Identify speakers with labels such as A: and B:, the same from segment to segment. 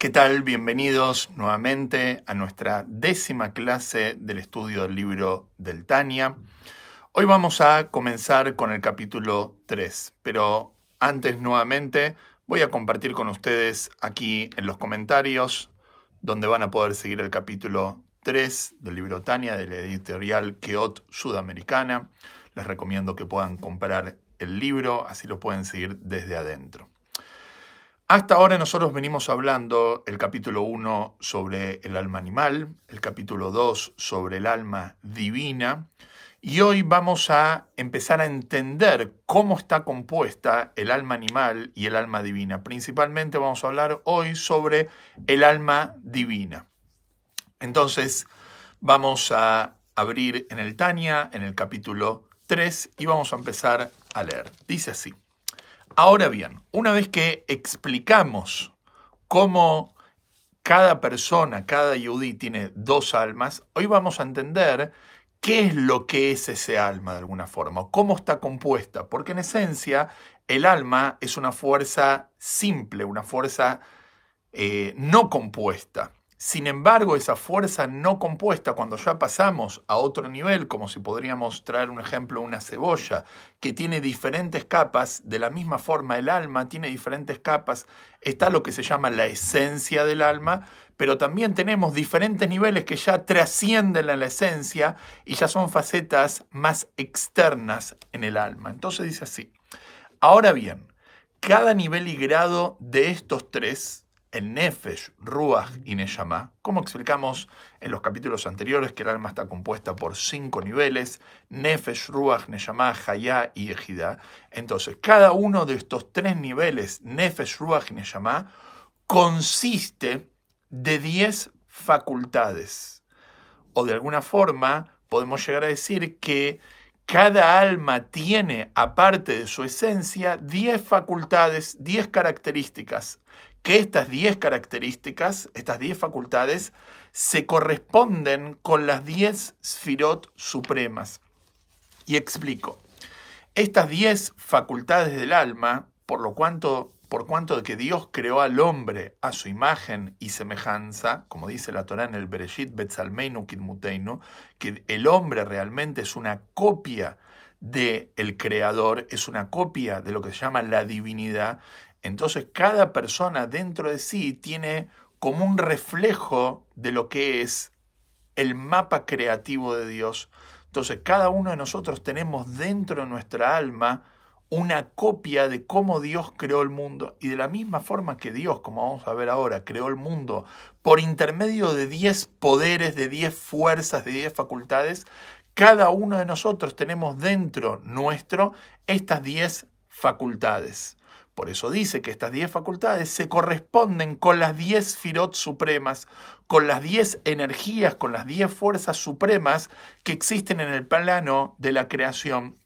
A: ¿Qué tal? Bienvenidos nuevamente a nuestra décima clase del estudio del libro del Tania. Hoy vamos a comenzar con el capítulo 3, pero antes nuevamente voy a compartir con ustedes aquí en los comentarios donde van a poder seguir el capítulo 3 del libro Tania de la editorial Keot Sudamericana. Les recomiendo que puedan comprar el libro, así lo pueden seguir desde adentro. Hasta ahora nosotros venimos hablando el capítulo 1 sobre el alma animal, el capítulo 2 sobre el alma divina, y hoy vamos a empezar a entender cómo está compuesta el alma animal y el alma divina. Principalmente vamos a hablar hoy sobre el alma divina. Entonces, vamos a abrir en el Tania, en el capítulo 3, y vamos a empezar a leer. Dice así. Ahora bien, una vez que explicamos cómo cada persona, cada yudí tiene dos almas, hoy vamos a entender qué es lo que es ese alma de alguna forma, cómo está compuesta, porque en esencia el alma es una fuerza simple, una fuerza eh, no compuesta. Sin embargo, esa fuerza no compuesta, cuando ya pasamos a otro nivel, como si podríamos traer un ejemplo, una cebolla, que tiene diferentes capas, de la misma forma el alma tiene diferentes capas, está lo que se llama la esencia del alma, pero también tenemos diferentes niveles que ya trascienden a la esencia y ya son facetas más externas en el alma. Entonces dice así, ahora bien, cada nivel y grado de estos tres, el Nefesh, Ruach y Neshama, como explicamos en los capítulos anteriores, que el alma está compuesta por cinco niveles, Nefesh, Ruach, Neshama, Hayá y Ejidá. Entonces, cada uno de estos tres niveles, Nefesh, Ruach y Neshama, consiste de diez facultades. O de alguna forma, podemos llegar a decir que cada alma tiene, aparte de su esencia, diez facultades, diez características que estas 10 características, estas 10 facultades, se corresponden con las 10 sfirot supremas. Y explico. Estas 10 facultades del alma, por lo cuanto por cuanto de que Dios creó al hombre a su imagen y semejanza, como dice la Torah en el Bereshit Betzalmeinu Kidmuteinu, que el hombre realmente es una copia del el creador, es una copia de lo que se llama la divinidad, entonces cada persona dentro de sí tiene como un reflejo de lo que es el mapa creativo de Dios. Entonces cada uno de nosotros tenemos dentro de nuestra alma una copia de cómo Dios creó el mundo. Y de la misma forma que Dios, como vamos a ver ahora, creó el mundo por intermedio de 10 poderes, de 10 fuerzas, de 10 facultades, cada uno de nosotros tenemos dentro nuestro estas 10 facultades. Por eso dice que estas 10 facultades se corresponden con las 10 firot supremas, con las 10 energías, con las 10 fuerzas supremas que existen en el plano de la creación.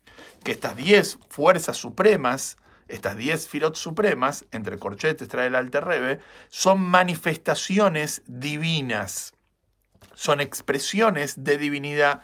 A: Que estas 10 fuerzas supremas, estas 10 firot supremas, entre corchetes trae el Alter son manifestaciones divinas, son expresiones de divinidad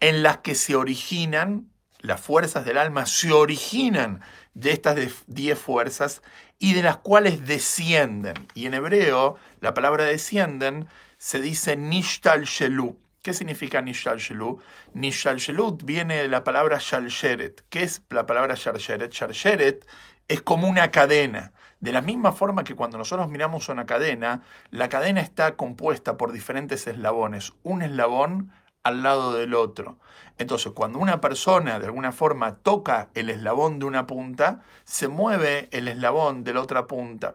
A: en las que se originan, las fuerzas del alma se originan de estas diez fuerzas y de las cuales descienden. Y en hebreo, la palabra descienden se dice nishtal shelu. ¿Qué significa nishtal shelu? Nishtal shelu viene de la palabra shalsheret. ¿Qué es la palabra shalsheret? Shalsheret es como una cadena. De la misma forma que cuando nosotros miramos una cadena, la cadena está compuesta por diferentes eslabones. Un eslabón al lado del otro. Entonces, cuando una persona de alguna forma toca el eslabón de una punta, se mueve el eslabón de la otra punta.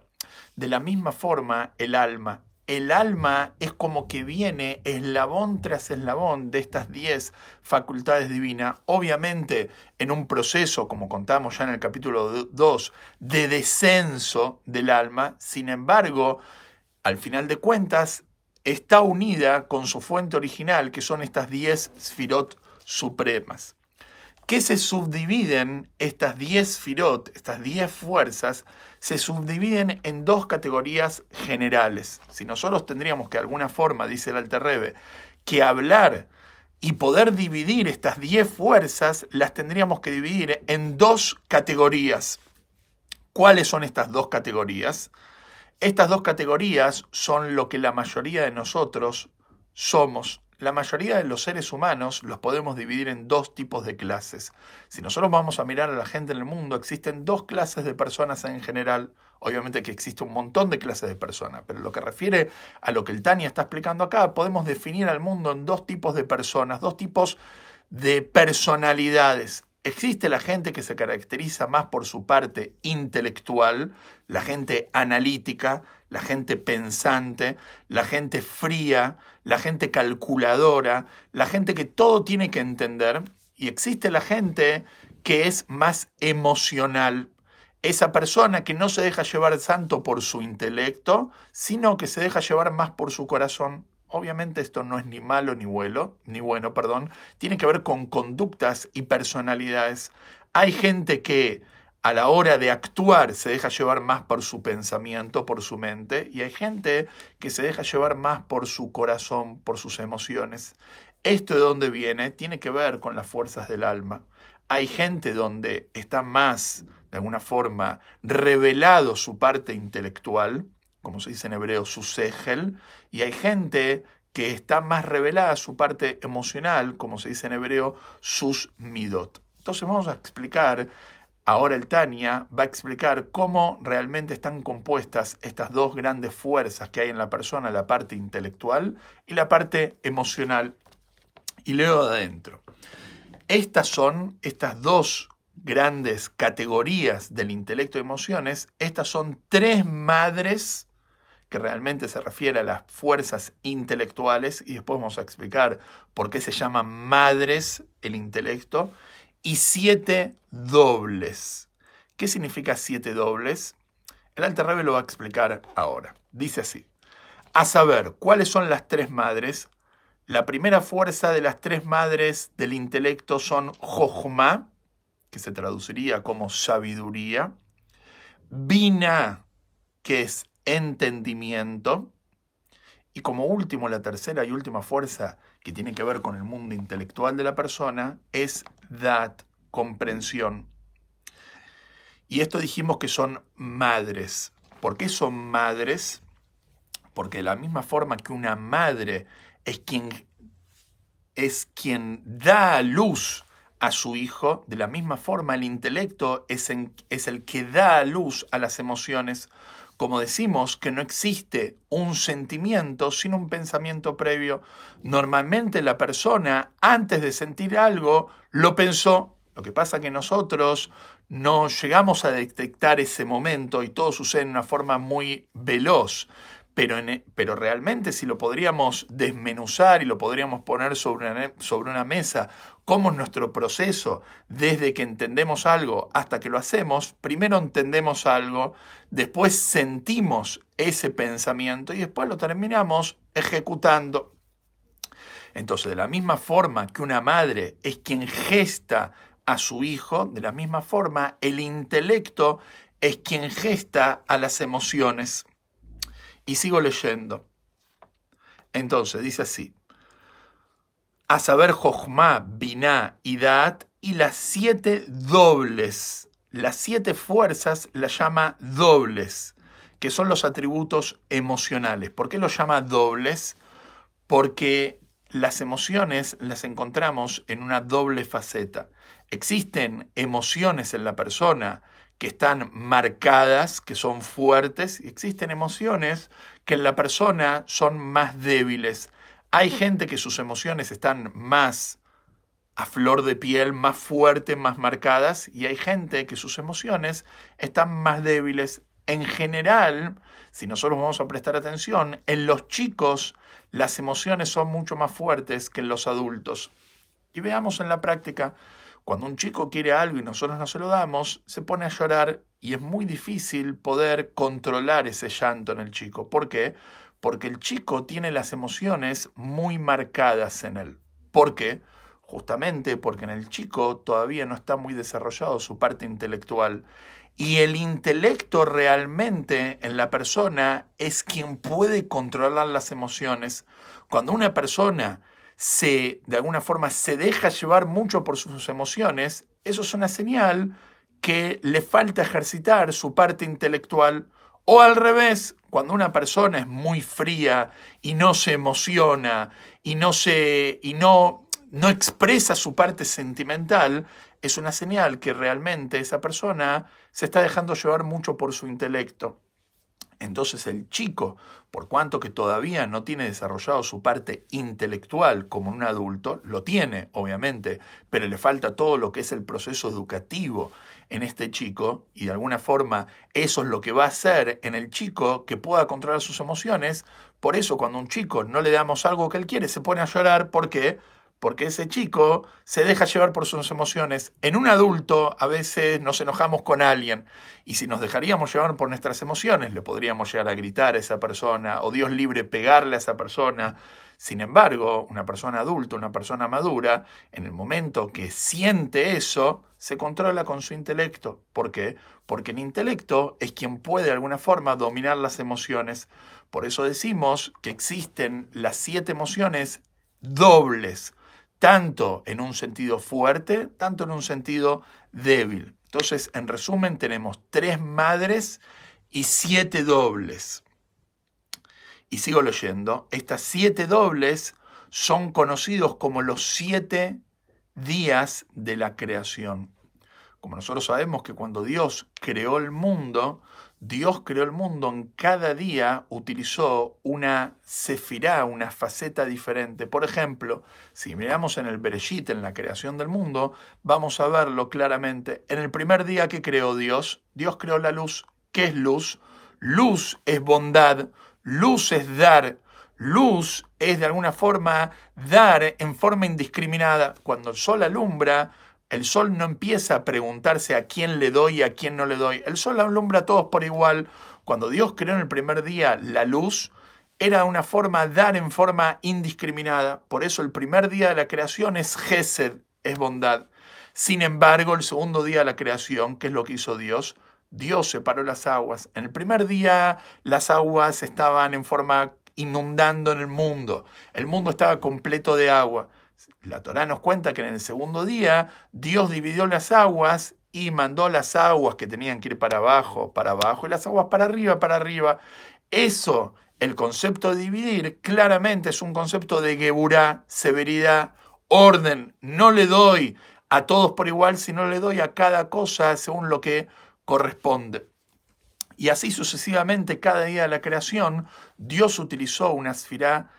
A: De la misma forma, el alma. El alma es como que viene eslabón tras eslabón de estas 10 facultades divinas, obviamente en un proceso, como contamos ya en el capítulo 2, de descenso del alma. Sin embargo, al final de cuentas, está unida con su fuente original, que son estas 10 sfirot supremas. Que se subdividen estas 10 sfirot, estas 10 fuerzas, se subdividen en dos categorías generales. Si nosotros tendríamos que de alguna forma, dice el Alter que hablar y poder dividir estas 10 fuerzas, las tendríamos que dividir en dos categorías. ¿Cuáles son estas dos categorías? Estas dos categorías son lo que la mayoría de nosotros somos. La mayoría de los seres humanos los podemos dividir en dos tipos de clases. Si nosotros vamos a mirar a la gente en el mundo, existen dos clases de personas en general. Obviamente que existe un montón de clases de personas, pero lo que refiere a lo que el Tania está explicando acá, podemos definir al mundo en dos tipos de personas, dos tipos de personalidades. Existe la gente que se caracteriza más por su parte intelectual, la gente analítica, la gente pensante, la gente fría, la gente calculadora, la gente que todo tiene que entender. Y existe la gente que es más emocional, esa persona que no se deja llevar tanto por su intelecto, sino que se deja llevar más por su corazón. Obviamente esto no es ni malo ni bueno, ni bueno, perdón, tiene que ver con conductas y personalidades. Hay gente que a la hora de actuar se deja llevar más por su pensamiento, por su mente, y hay gente que se deja llevar más por su corazón, por sus emociones. Esto de dónde viene tiene que ver con las fuerzas del alma. Hay gente donde está más de alguna forma, revelado su parte intelectual, como se dice en hebreo, su segel, y hay gente que está más revelada su parte emocional, como se dice en hebreo, sus midot. Entonces vamos a explicar, ahora el Tania va a explicar cómo realmente están compuestas estas dos grandes fuerzas que hay en la persona, la parte intelectual y la parte emocional. Y leo de adentro. Estas son, estas dos grandes categorías del intelecto y emociones, estas son tres madres que realmente se refiere a las fuerzas intelectuales, y después vamos a explicar por qué se llaman madres el intelecto, y siete dobles. ¿Qué significa siete dobles? El Alter lo va a explicar ahora. Dice así, a saber, ¿cuáles son las tres madres? La primera fuerza de las tres madres del intelecto son Jochma, que se traduciría como sabiduría, Bina, que es entendimiento, y como último, la tercera y última fuerza que tiene que ver con el mundo intelectual de la persona es dat, comprensión. Y esto dijimos que son madres. ¿Por qué son madres? Porque de la misma forma que una madre es quien, es quien da luz a su hijo, de la misma forma el intelecto es, es el que da luz a las emociones. Como decimos que no existe un sentimiento sin un pensamiento previo, normalmente la persona antes de sentir algo lo pensó. Lo que pasa que nosotros no llegamos a detectar ese momento y todo sucede en una forma muy veloz. Pero, e, pero, realmente si lo podríamos desmenuzar y lo podríamos poner sobre una mesa cómo es nuestro proceso desde que entendemos algo hasta que lo hacemos, primero entendemos algo, después sentimos ese pensamiento y después lo terminamos ejecutando. Entonces, de la misma forma que una madre es quien gesta a su hijo, de la misma forma el intelecto es quien gesta a las emociones. Y sigo leyendo. Entonces, dice así a saber Jochma, Binah y Dat, y las siete dobles. Las siete fuerzas las llama dobles, que son los atributos emocionales. ¿Por qué los llama dobles? Porque las emociones las encontramos en una doble faceta. Existen emociones en la persona que están marcadas, que son fuertes, y existen emociones que en la persona son más débiles. Hay gente que sus emociones están más a flor de piel, más fuertes, más marcadas, y hay gente que sus emociones están más débiles. En general, si nosotros vamos a prestar atención, en los chicos las emociones son mucho más fuertes que en los adultos. Y veamos en la práctica, cuando un chico quiere algo y nosotros no se lo damos, se pone a llorar y es muy difícil poder controlar ese llanto en el chico. ¿Por qué? El chico tiene las emociones muy marcadas en él. ¿Por qué? Justamente porque en el chico todavía no está muy desarrollado su parte intelectual. Y el intelecto realmente en la persona es quien puede controlar las emociones. Cuando una persona se, de alguna forma, se deja llevar mucho por sus emociones, eso es una señal que le falta ejercitar su parte intelectual o al revés, Cuando una persona es muy fría y no se emociona y no se y no no expresa su parte sentimental, es una señal que realmente esa persona se está dejando llevar mucho por su intelecto. Entonces el chico, por cuanto que todavía no tiene desarrollado su parte intelectual como un adulto, lo tiene, obviamente, pero le falta todo lo que es el proceso educativo en este chico y de alguna forma eso es lo que va a hacer en el chico que pueda controlar sus emociones. Por eso cuando a un chico no le damos algo que él quiere, se pone a llorar. ¿Por qué? Porque ese chico se deja llevar por sus emociones. En un adulto a veces nos enojamos con alguien y si nos dejaríamos llevar por nuestras emociones, le podríamos llegar a gritar a esa persona o Dios libre pegarle a esa persona. Sin embargo, una persona adulta, una persona madura, en el momento que siente eso, se controla con su intelecto. ¿Por qué? Porque el intelecto es quien puede de alguna forma dominar las emociones. Por eso decimos que existen las siete emociones dobles tanto en un sentido fuerte, tanto en un sentido débil. Entonces, en resumen, tenemos tres madres y siete dobles. Y sigo leyendo, estas siete dobles son conocidos como los siete días de la creación. Como nosotros sabemos que cuando Dios creó el mundo, Dios creó el mundo, en cada día utilizó una sefirá, una faceta diferente. Por ejemplo, si miramos en el Bereshit, en la creación del mundo, vamos a verlo claramente. En el primer día que creó Dios, Dios creó la luz. ¿Qué es luz? Luz es bondad, luz es dar, luz es de alguna forma dar en forma indiscriminada. Cuando el sol alumbra, el sol no empieza a preguntarse a quién le doy y a quién no le doy. El sol alumbra a todos por igual. Cuando Dios creó en el primer día la luz, era una forma dar en forma indiscriminada. Por eso el primer día de la creación es Gesed, es bondad. Sin embargo, el segundo día de la creación, ¿qué es lo que hizo Dios? Dios separó las aguas. En el primer día las aguas estaban en forma inundando en el mundo. El mundo estaba completo de agua. La Torá nos cuenta que en el segundo día Dios dividió las aguas y mandó las aguas que tenían que ir para abajo, para abajo, y las aguas para arriba, para arriba. Eso, el concepto de dividir, claramente es un concepto de geburá, severidad, orden. No le doy a todos por igual, sino le doy a cada cosa según lo que corresponde. Y así sucesivamente, cada día de la creación, Dios utilizó una esfirá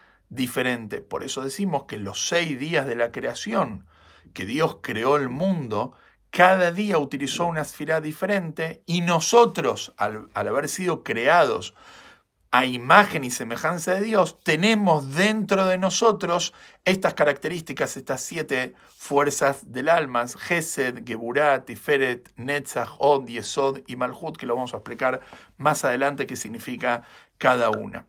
A: Por eso decimos que los seis días de la creación, que Dios creó el mundo, cada día utilizó una esfera diferente y nosotros, al, al, haber sido creados a imagen y semejanza de Dios, tenemos dentro de nosotros estas características, estas siete fuerzas del alma, Gesed, Geburat, Tiferet, Netzach, Od, Yesod y Malhut, que lo vamos a explicar más adelante qué significa cada una.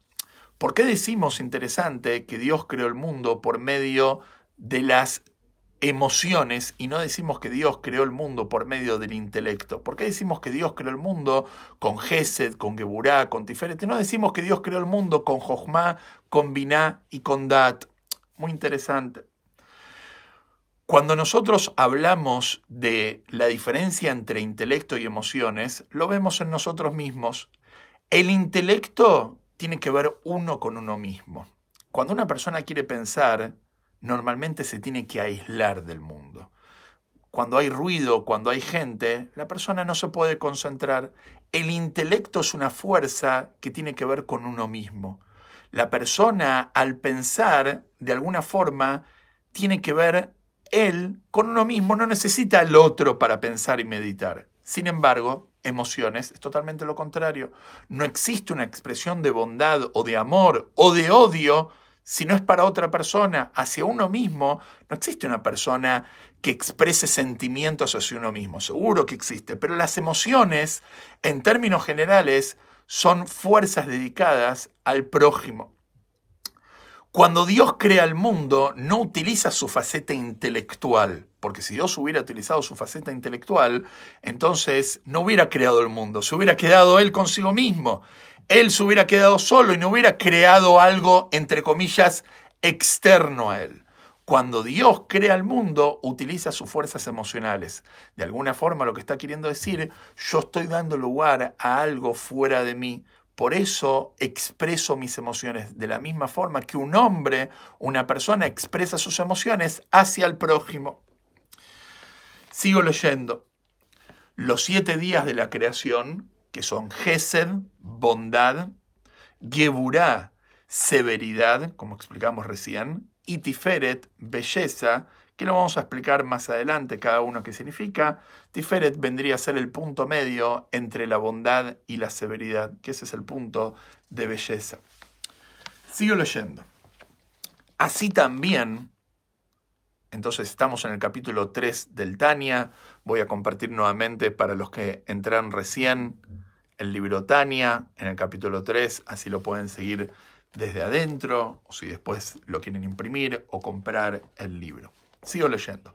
A: ¿Por qué decimos, interesante, que Dios creó el mundo por medio de las emociones y no decimos que Dios creó el mundo por medio del intelecto? ¿Por qué decimos que Dios creó el mundo con Gesed, con Geburá, con Tiferet? No decimos que Dios creó el mundo con Jochma, con Binah y con Dat. Muy interesante. Cuando nosotros hablamos de la diferencia entre intelecto y emociones, lo vemos en nosotros mismos. El intelecto tiene que ver uno con uno mismo. Cuando una persona quiere pensar, normalmente se tiene que aislar del mundo. Cuando hay ruido, cuando hay gente, la persona no se puede concentrar. El intelecto es una fuerza que tiene que ver con uno mismo. La persona al pensar, de alguna forma, tiene que ver él con uno mismo, no necesita al otro para pensar y meditar. Sin embargo, emociones es totalmente lo contrario. No existe una expresión de bondad o de amor o de odio si no es para otra persona, hacia uno mismo. No existe una persona que exprese sentimientos hacia uno mismo. Seguro que existe, pero las emociones, en términos generales, son fuerzas dedicadas al prójimo. Cuando Dios crea el mundo, no utiliza su faceta intelectual, porque si Dios hubiera utilizado su faceta intelectual, entonces no hubiera creado el mundo, se hubiera quedado Él consigo mismo. Él se hubiera quedado solo y no hubiera creado algo, entre comillas, externo a Él. Cuando Dios crea el mundo, utiliza sus fuerzas emocionales. De alguna forma lo que está queriendo decir, yo estoy dando lugar a algo fuera de mí, Por eso expreso mis emociones de la misma forma que un hombre, una persona expresa sus emociones hacia el prójimo. Sigo leyendo. Los siete días de la creación, que son Gesed, bondad, Geburá, severidad, como explicamos recién, y Tiferet, belleza, que lo vamos a explicar más adelante cada uno qué significa. Tiferet vendría a ser el punto medio entre la bondad y la severidad, que ese es el punto de belleza. Sigo leyendo. Así también, entonces estamos en el capítulo 3 del Tania, voy a compartir nuevamente para los que entran recién el libro Tania en el capítulo 3, así lo pueden seguir desde adentro, o si después lo quieren imprimir o comprar el libro. Sigo leyendo.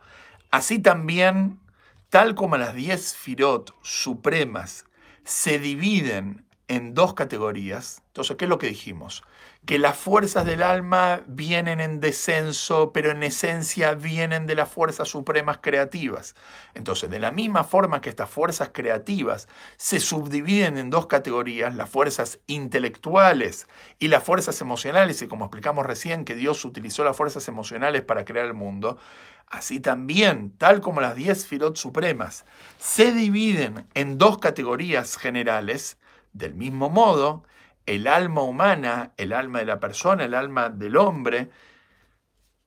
A: Así también, tal como las diez firot supremas se dividen en dos categorías, entonces, ¿qué es lo que dijimos? Que las fuerzas del alma vienen en descenso, pero en esencia vienen de las fuerzas supremas creativas. Entonces, de la misma forma que estas fuerzas creativas se subdividen en dos categorías, las fuerzas intelectuales y las fuerzas emocionales, y como explicamos recién que Dios utilizó las fuerzas emocionales para crear el mundo, así también, tal como las diez filot supremas se dividen en dos categorías generales, del mismo modo, el alma humana, el alma de la persona, el alma del hombre,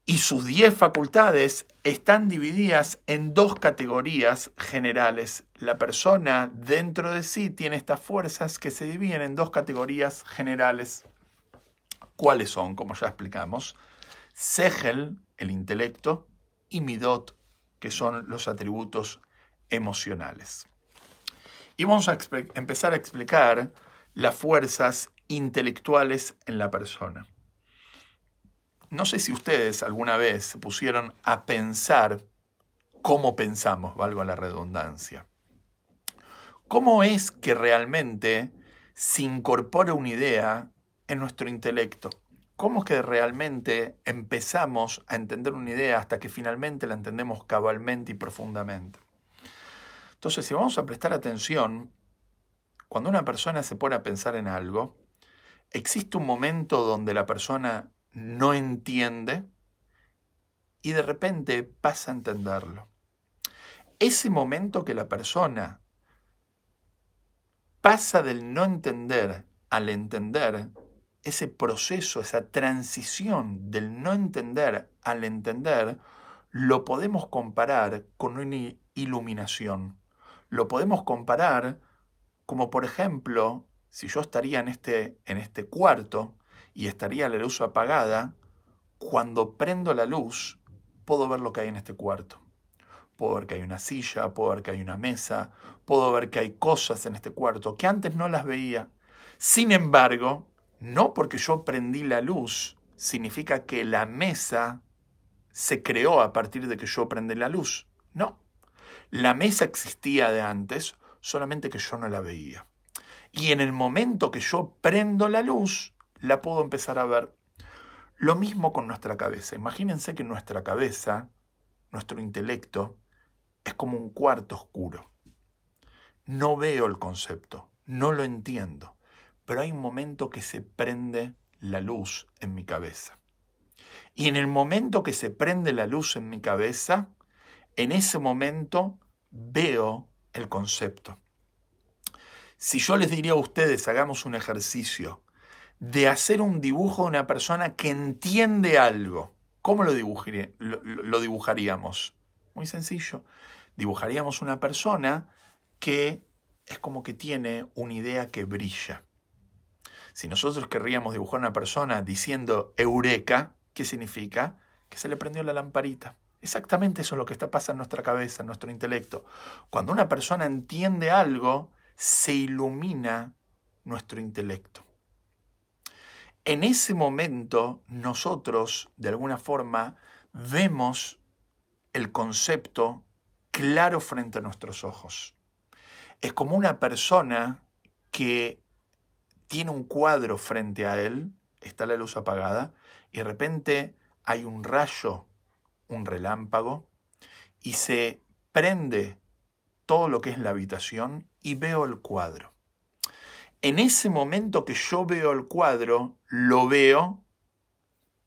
A: y sus diez facultades están divididas en dos categorías generales. La persona dentro de sí tiene estas fuerzas que se dividen en dos categorías generales. ¿Cuáles son? Como ya explicamos. Segel, el intelecto, y Midot, que son los atributos emocionales. Y vamos a empezar a explicar las fuerzas intelectuales en la persona. No sé si ustedes alguna vez se pusieron a pensar cómo pensamos, valgo la redundancia. ¿Cómo es que realmente se incorpora una idea en nuestro intelecto? ¿Cómo es que realmente empezamos a entender una idea hasta que finalmente la entendemos cabalmente y profundamente? Entonces, si vamos a prestar atención, cuando una persona se pone a pensar en algo, existe un momento donde la persona no entiende y de repente pasa a entenderlo. Ese momento que la persona pasa del no entender al entender, ese proceso, esa transición del no entender al entender, lo podemos comparar con una iluminación. Lo podemos comparar como por ejemplo, si yo estaría en este, en este cuarto y estaría la luz apagada, cuando prendo la luz, puedo ver lo que hay en este cuarto. Puedo ver que hay una silla, puedo ver que hay una mesa, puedo ver que hay cosas en este cuarto que antes no las veía. Sin embargo, no porque yo prendí la luz, significa que la mesa se creó a partir de que yo prendí la luz. No. La mesa existía de antes, solamente que yo no la veía. Y en el momento que yo prendo la luz, la puedo empezar a ver. Lo mismo con nuestra cabeza. Imagínense que nuestra cabeza, nuestro intelecto, es como un cuarto oscuro. No veo el concepto, no lo entiendo, pero hay un momento que se prende la luz en mi cabeza. Y en el momento que se prende la luz en mi cabeza, en ese momento veo el concepto. Si yo les diría a ustedes, hagamos un ejercicio de hacer un dibujo de una persona que entiende algo, ¿cómo lo, dibujaríamos? Muy sencillo. Dibujaríamos una persona que es como que tiene una idea que brilla. Si nosotros querríamos dibujar una persona diciendo eureka, ¿qué significa? Que se le prendió la lamparita. Exactamente eso es lo que está pasando en nuestra cabeza, en nuestro intelecto. Cuando una persona entiende algo, se ilumina nuestro intelecto. En ese momento nosotros, de alguna forma, vemos el concepto claro frente a nuestros ojos. Es como una persona que tiene un cuadro frente a él, está la luz apagada, y de repente hay un rayo un relámpago y se prende todo lo que es la habitación y veo el cuadro. en ese momento que yo veo el cuadro, lo veo,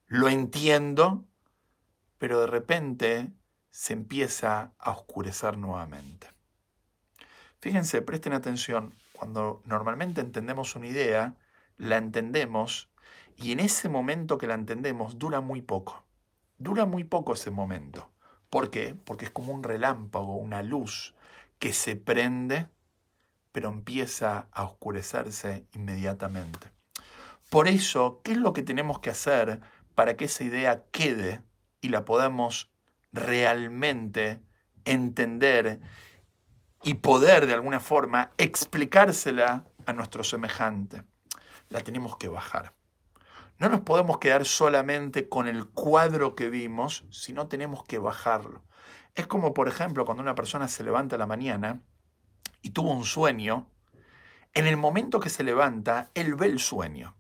A: lo entiendo, pero de repente se empieza a oscurecer nuevamente. Fíjense, presten atención, cuando normalmente entendemos una idea, la entendemos y en ese momento que la entendemos dura muy poco. Dura muy poco ese momento. ¿Por qué? Porque es como un relámpago, una luz que se prende, pero empieza a oscurecerse inmediatamente. Por eso, ¿qué es lo que tenemos que hacer para que esa idea quede y la podamos realmente entender y poder de alguna forma explicársela a nuestro semejante? La tenemos que bajar. No nos podemos quedar solamente con el cuadro que vimos, sino tenemos que bajarlo. Es como, por ejemplo, cuando una persona se levanta la mañana y tuvo un sueño, en el momento que se levanta, él ve el sueño,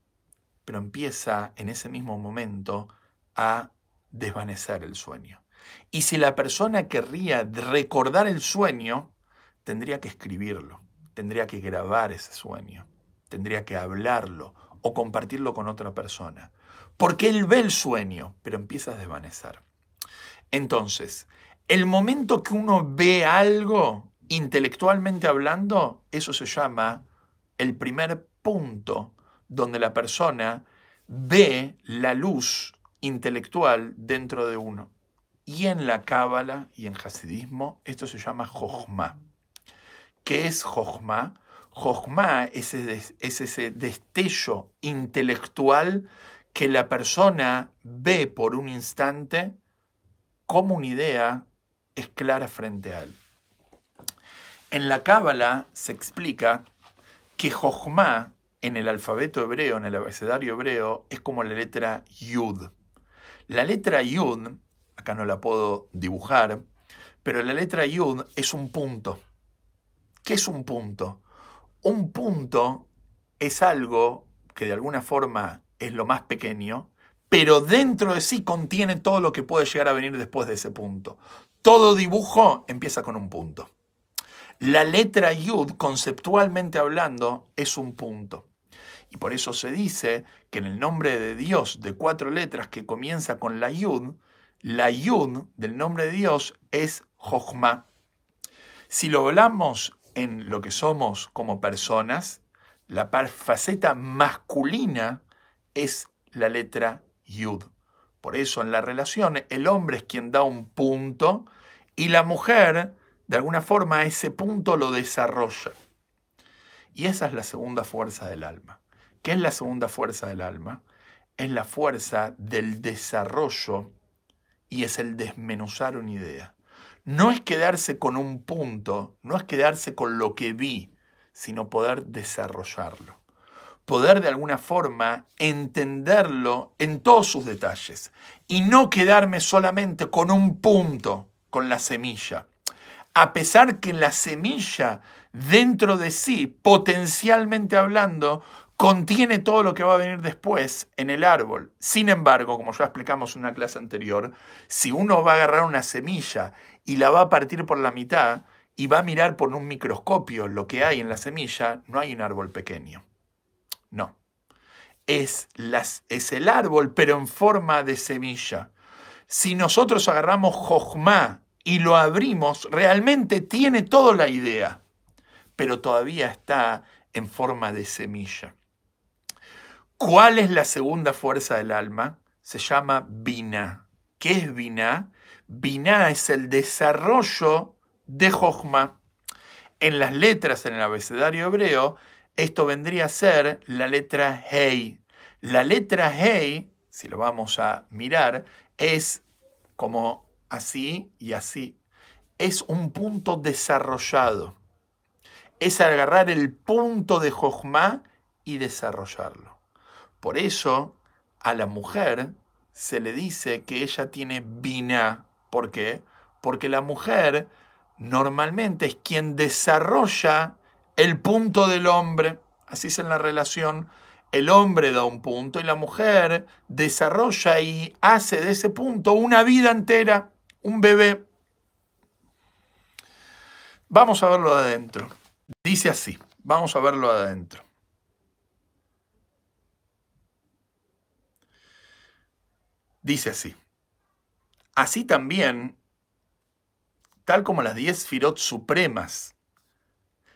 A: pero empieza en ese mismo momento a desvanecer el sueño. Y si la persona querría recordar el sueño, tendría que escribirlo, tendría que grabar ese sueño, tendría que hablarlo o compartirlo con otra persona. Porque él ve el sueño, pero empieza a desvanecer. Entonces, el momento que uno ve algo, intelectualmente hablando, eso se llama el primer punto donde la persona ve la luz intelectual dentro de uno. Y en la Cábala y en Hasidismo, esto se llama Jochma. ¿Qué es Jochma? Jochma es ese, destello intelectual que la persona ve por un instante como una idea es clara frente a él. En la Cábala se explica que Jochma en el alfabeto hebreo, en el abecedario hebreo, es como la letra Yud. La letra Yud, acá no la puedo dibujar, pero la letra Yud es un punto. ¿Qué es un punto? Un punto es algo que de alguna forma es lo más pequeño, pero dentro de sí contiene todo lo que puede llegar a venir después de ese punto. Todo dibujo empieza con un punto. La letra Yud, conceptualmente hablando, es un punto. Y por eso se dice que en el nombre de Dios de cuatro letras que comienza con la Yud, la Yud del nombre de Dios es Jochma. Si lo hablamos en lo que somos como personas, la faceta masculina es la letra Yud. Por eso en la relación el hombre es quien da un punto y la mujer, de alguna forma, ese punto lo desarrolla. Y esa es la segunda fuerza del alma. ¿Qué es la segunda fuerza del alma? Es la fuerza del desarrollo y es el desmenuzar una idea no es quedarse con un punto, no es quedarse con lo que vi, sino poder desarrollarlo. Poder de alguna forma entenderlo en todos sus detalles y no quedarme solamente con un punto, con la semilla. A pesar que la semilla dentro de sí, potencialmente hablando, contiene todo lo que va a venir después en el árbol. Sin embargo, como ya explicamos en una clase anterior, si uno va a agarrar una semilla y la va a partir por la mitad y va a mirar por un microscopio lo que hay en la semilla, no hay un árbol pequeño. No. Es, las, es el árbol, pero en forma de semilla. Si nosotros agarramos Jojma y lo abrimos, realmente tiene toda la idea, pero todavía está en forma de semilla. ¿Cuál es la segunda fuerza del alma? Se llama Bina. ¿Qué es Bina? Binah es el desarrollo de Jochma. En las letras en el abecedario hebreo, esto vendría a ser la letra Hei. La letra Hei, si lo vamos a mirar, es como así y así. Es un punto desarrollado. Es agarrar el punto de Jochma y desarrollarlo. Por eso a la mujer se le dice que ella tiene Bina. ¿Por qué? Porque la mujer normalmente es quien desarrolla el punto del hombre. Así es en la relación. El hombre da un punto y la mujer desarrolla y hace de ese punto una vida entera, un bebé. Vamos a verlo adentro. Dice así, vamos a verlo adentro. Dice así. Así también, tal como las diez firot supremas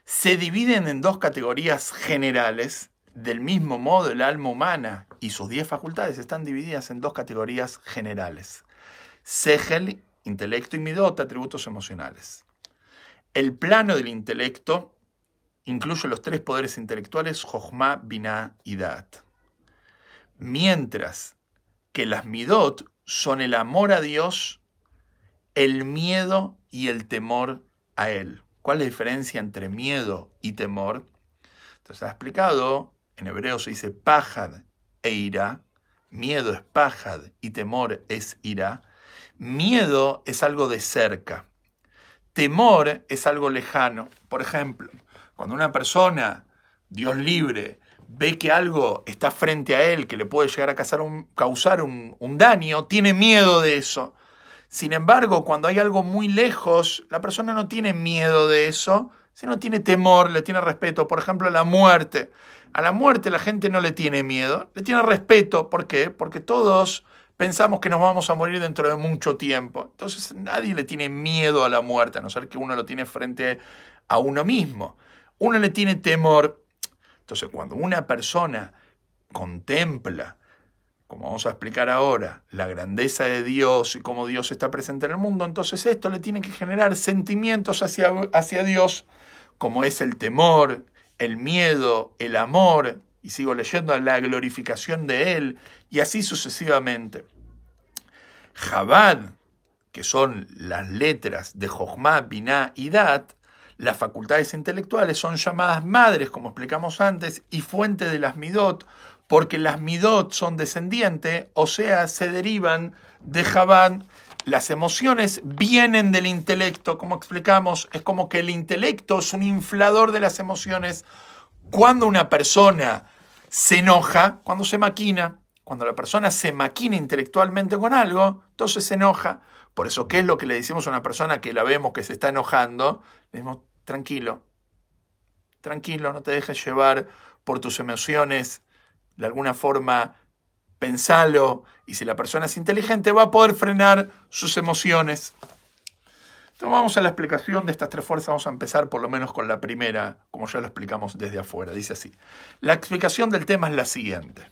A: se dividen en dos categorías generales, del mismo modo el alma humana y sus diez facultades están divididas en dos categorías generales. Segel, intelecto y midot, atributos emocionales. El plano del intelecto incluye los tres poderes intelectuales, Jochma, Binah y Dat. Mientras que las midot son el amor a Dios, el miedo y el temor a Él. ¿Cuál es la diferencia entre miedo y temor? Entonces ha explicado, en hebreo se dice pajad e ira, miedo es pajad y temor es ira. Miedo es algo de cerca, temor es algo lejano. Por ejemplo, cuando una persona, Dios libre, ve que algo está frente a él que le puede llegar a causar, un, daño, tiene miedo de eso. Sin embargo, cuando hay algo muy lejos, la persona no tiene miedo de eso, sino tiene temor, le tiene respeto. Por ejemplo, la muerte. A la muerte la gente no le tiene miedo, le tiene respeto. ¿Por qué? Porque todos pensamos que nos vamos a morir dentro de mucho tiempo. Entonces nadie le tiene miedo a la muerte, a no ser que uno lo tiene frente a uno mismo. Uno le tiene temor entonces, cuando una persona contempla, como vamos a explicar ahora, la grandeza de Dios y cómo Dios está presente en el mundo, entonces esto le tiene que generar sentimientos hacia, Dios, como es el temor, el miedo, el amor, y sigo leyendo la glorificación de Él, y así sucesivamente. Jabad, que son las letras de Jochma, Binah y Dat, las facultades intelectuales son llamadas madres, como explicamos antes, y fuente de las midot, porque las midot son descendientes, o sea, se derivan de Jabán. Las emociones vienen del intelecto, como explicamos, es como que el intelecto es un inflador de las emociones. Cuando una persona se enoja, cuando se maquina, cuando la persona se maquina intelectualmente con algo, entonces se enoja. Por eso, ¿qué es lo que le decimos a una persona que la vemos que se está enojando? Le decimos, tranquilo, tranquilo, no te dejes llevar por tus emociones, de alguna forma pensalo, y si la persona es inteligente va a poder frenar sus emociones. Entonces vamos a la explicación de estas tres fuerzas, vamos a empezar por lo menos con la primera, como ya lo explicamos desde afuera, dice así. La explicación del tema es la siguiente.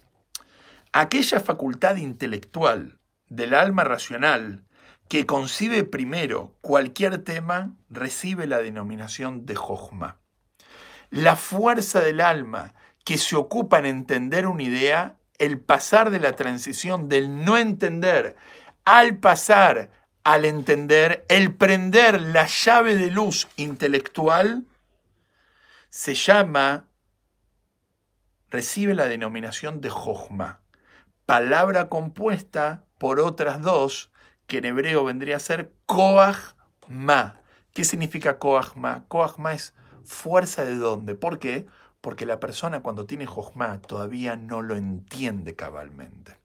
A: Aquella facultad intelectual del alma racional que concibe primero cualquier tema recibe la denominación de Jochma. La fuerza del alma que se ocupa en entender una idea, el pasar de la transición del no entender al pasar al entender, el prender la llave de luz intelectual, se llama, recibe la denominación de Jochma, palabra compuesta por otras dos que en hebreo vendría a ser Koach. ¿Qué significa Koach Ma? Es fuerza de dónde. ¿Por qué? Porque la persona cuando tiene Jochma todavía no lo entiende cabalmente.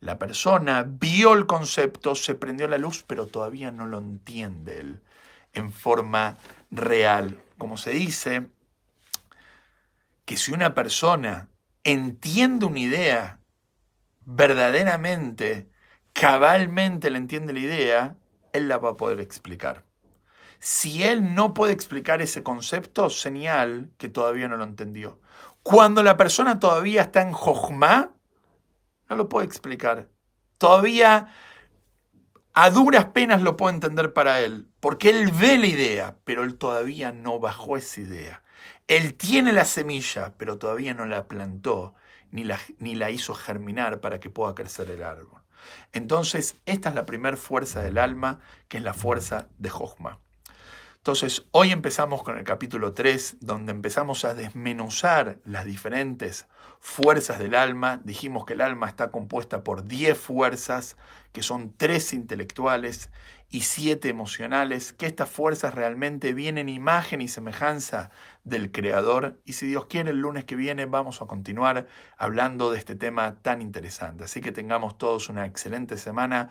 A: La persona vio el concepto, se prendió la luz, pero todavía no lo entiende él en forma real. Como se dice, que si una persona entiende una idea verdaderamente cabalmente le entiende la idea, él la va a poder explicar. Si él no puede explicar ese concepto, señal que todavía no lo entendió. Cuando la persona todavía está en Jojma, no lo puede explicar. Todavía a duras penas lo puede entender para él, porque él ve la idea, pero él todavía no bajó esa idea. Él tiene la semilla, pero todavía no la plantó, ni la, ni la hizo germinar para que pueda crecer el árbol. Entonces, esta es la primera fuerza del alma, que es la fuerza de Jochma. Entonces, hoy empezamos con el capítulo 3, donde empezamos a desmenuzar las diferentes fuerzas del alma. Dijimos que el alma está compuesta por 10 fuerzas, que son 3 intelectuales y 7 emocionales, que estas fuerzas realmente vienen imagen y semejanza del Creador. Y si Dios quiere, el lunes que viene vamos a continuar hablando de este tema tan interesante. Así que tengamos todos una excelente semana.